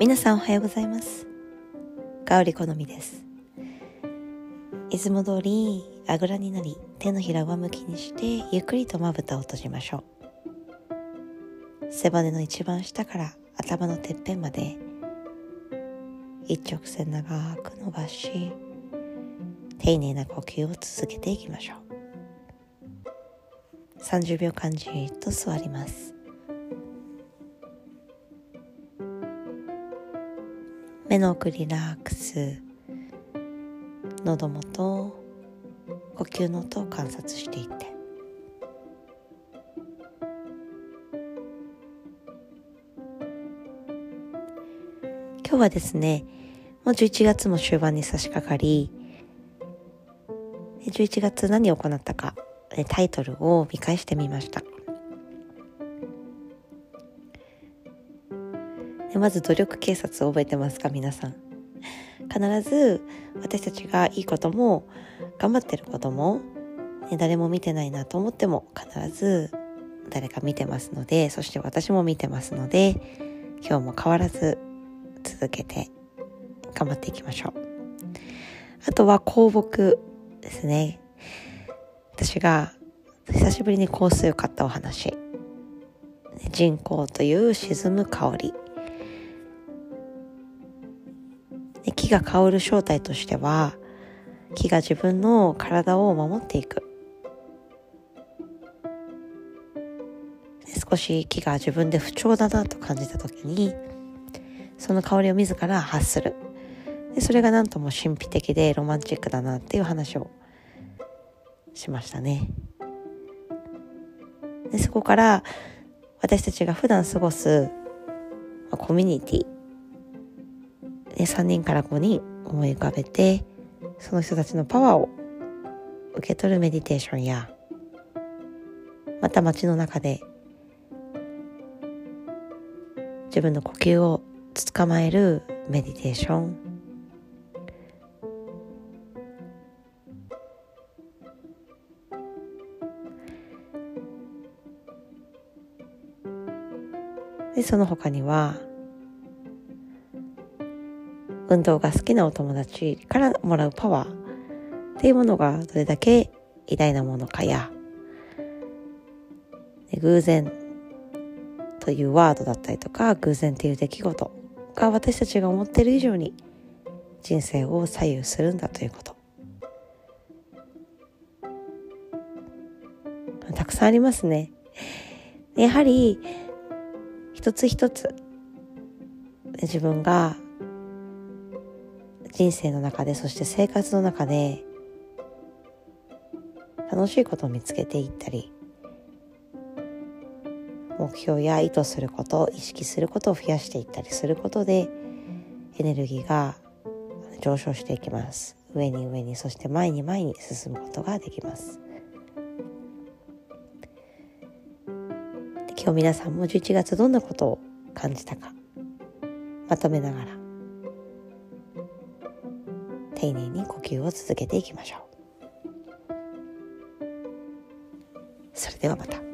皆さんおはようございます。香り好みです。いつも通りあぐらになり手のひら上向きにしてゆっくりとまぶたを閉じましょう。背骨の一番下から頭のてっぺんまで一直線長く伸ばし丁寧な呼吸を続けていきましょう。30秒間じっと座ります。目の奥リラックス。喉元呼吸の音を観察していって。今日はですねもう11月も終盤に差し掛かり11月何を行ったかタイトルを見返してみました。でまず努力警察を覚えてますか皆さん。必ず私たちがいいことも頑張ってることも、ね、誰も見てないなと思っても必ず誰か見てますのでそして私も見てますので今日も変わらず続けて頑張っていきましょう。あとは香木ですね。私が久しぶりに香水を買ったお話。人工という沈む香り。木が香る正体としては木が自分の体を守っていく。少し木が自分で不調だなと感じた時にその香りを自ら発する。でそれが何とも神秘的でロマンチックだなっていう話をしましたね。でそこから私たちが普段過ごすコミュニティ3人から5人思い浮かべてその人たちのパワーを受け取るメディテーションやまた街の中で自分の呼吸を捕まえるメディテーション。でその他には運動が好きなお友達からもらうパワーっていうものがどれだけ偉大なものかや。偶然というワードだったりとか偶然っていう出来事が私たちが思っている以上に人生を左右するんだということ。たくさんありますね。やはり一つ一つ自分が人生の中でそして生活の中で楽しいことを見つけていったり目標や意図すること意識することを増やしていったりすることでエネルギーが上昇していきます。上に上にそして前に前に進むことができます。今日皆さんも11月どんなことを感じたかまとめながら丁寧に呼吸を続けていきましょう。それではまた。